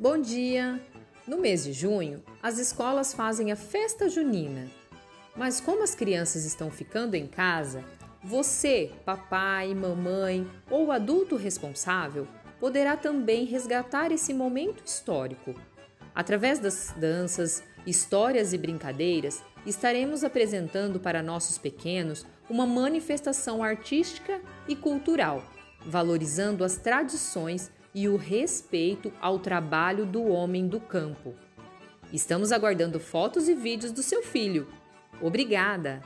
Bom dia! No mês de junho, as escolas fazem a festa junina. Mas como as crianças estão ficando em casa, você, papai, mamãe ou adulto responsável, poderá também resgatar esse momento histórico. Através das danças, histórias e brincadeiras, estaremos apresentando para nossos pequenos uma manifestação artística e cultural, valorizando as tradições e o respeito ao trabalho do homem do campo. Estamos aguardando fotos e vídeos do seu filho. Obrigada!